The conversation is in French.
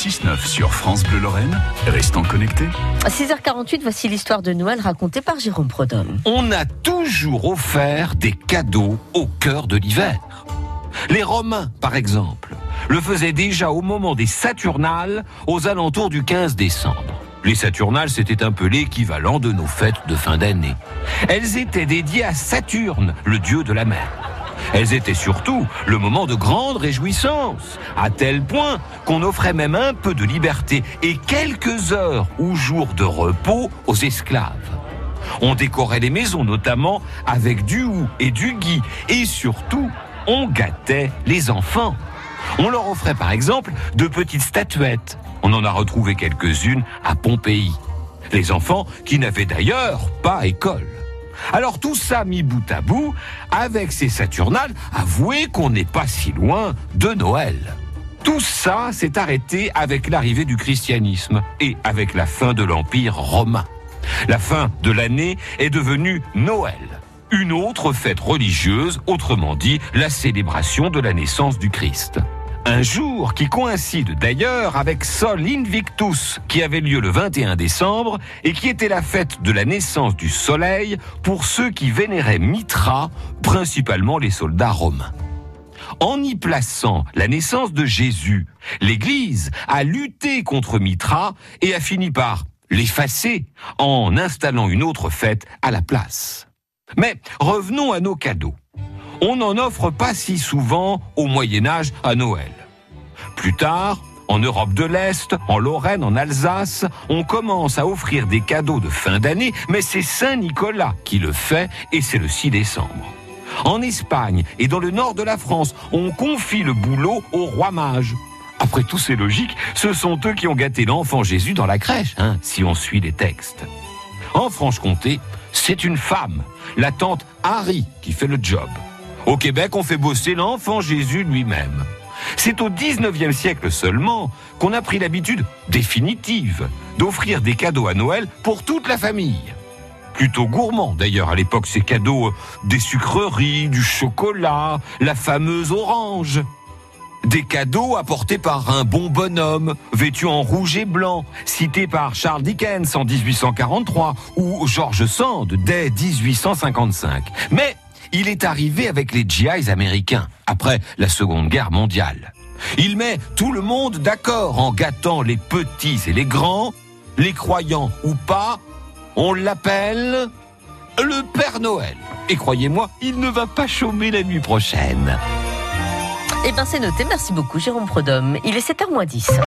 6-9 sur France Bleu Lorraine. Restons connectés. À 6h48, voici l'histoire de Noël racontée par Jérôme Prodhomme. On a toujours offert des cadeaux au cœur de l'hiver. Les Romains, par exemple, le faisaient déjà au moment des Saturnales, aux alentours du 15 décembre. Les Saturnales, c'était un peu l'équivalent de nos fêtes de fin d'année. Elles étaient dédiées à Saturne, le dieu de la mer. Elles étaient surtout le moment de grande réjouissance, à tel point qu'on offrait même un peu de liberté et quelques heures ou jours de repos aux esclaves. On décorait les maisons notamment avec du hou et du gui et surtout on gâtait les enfants. On leur offrait par exemple de petites statuettes. On en a retrouvé quelques-unes à Pompéi. Les enfants qui n'avaient d'ailleurs pas école. Alors tout ça mis bout à bout, avec ces Saturnales, avouez qu'on n'est pas si loin de Noël. Tout ça s'est arrêté avec l'arrivée du christianisme et avec la fin de l'Empire romain. La fin de l'année est devenue Noël, une autre fête religieuse, autrement dit la célébration de la naissance du Christ. Un jour qui coïncide d'ailleurs avec Sol Invictus, qui avait lieu le 21 décembre et qui était la fête de la naissance du soleil pour ceux qui vénéraient Mitra, principalement les soldats romains. En y plaçant la naissance de Jésus, l'Église a lutté contre Mitra et a fini par l'effacer en installant une autre fête à la place. Mais revenons à nos cadeaux on n'en offre pas si souvent au Moyen Âge à Noël. Plus tard, en Europe de l'Est, en Lorraine, en Alsace, on commence à offrir des cadeaux de fin d'année, mais c'est Saint Nicolas qui le fait et c'est le 6 décembre. En Espagne et dans le nord de la France, on confie le boulot au roi mage. Après tout, c'est logique, ce sont eux qui ont gâté l'enfant Jésus dans la crèche, hein, si on suit les textes. En Franche-Comté, c'est une femme, la tante Harry, qui fait le job. Au Québec, on fait bosser l'enfant Jésus lui-même. C'est au 19e siècle seulement qu'on a pris l'habitude définitive d'offrir des cadeaux à Noël pour toute la famille. Plutôt gourmand d'ailleurs à l'époque ces cadeaux, euh, des sucreries, du chocolat, la fameuse orange. Des cadeaux apportés par un bon bonhomme, vêtu en rouge et blanc, cité par Charles Dickens en 1843 ou George Sand dès 1855. Mais il est arrivé avec les GIs américains, après la Seconde Guerre mondiale. Il met tout le monde d'accord en gâtant les petits et les grands, les croyants ou pas. On l'appelle le Père Noël. Et croyez-moi, il ne va pas chômer la nuit prochaine. Eh bien, c'est noté. Merci beaucoup, Jérôme Prodhomme. Il est 7h10.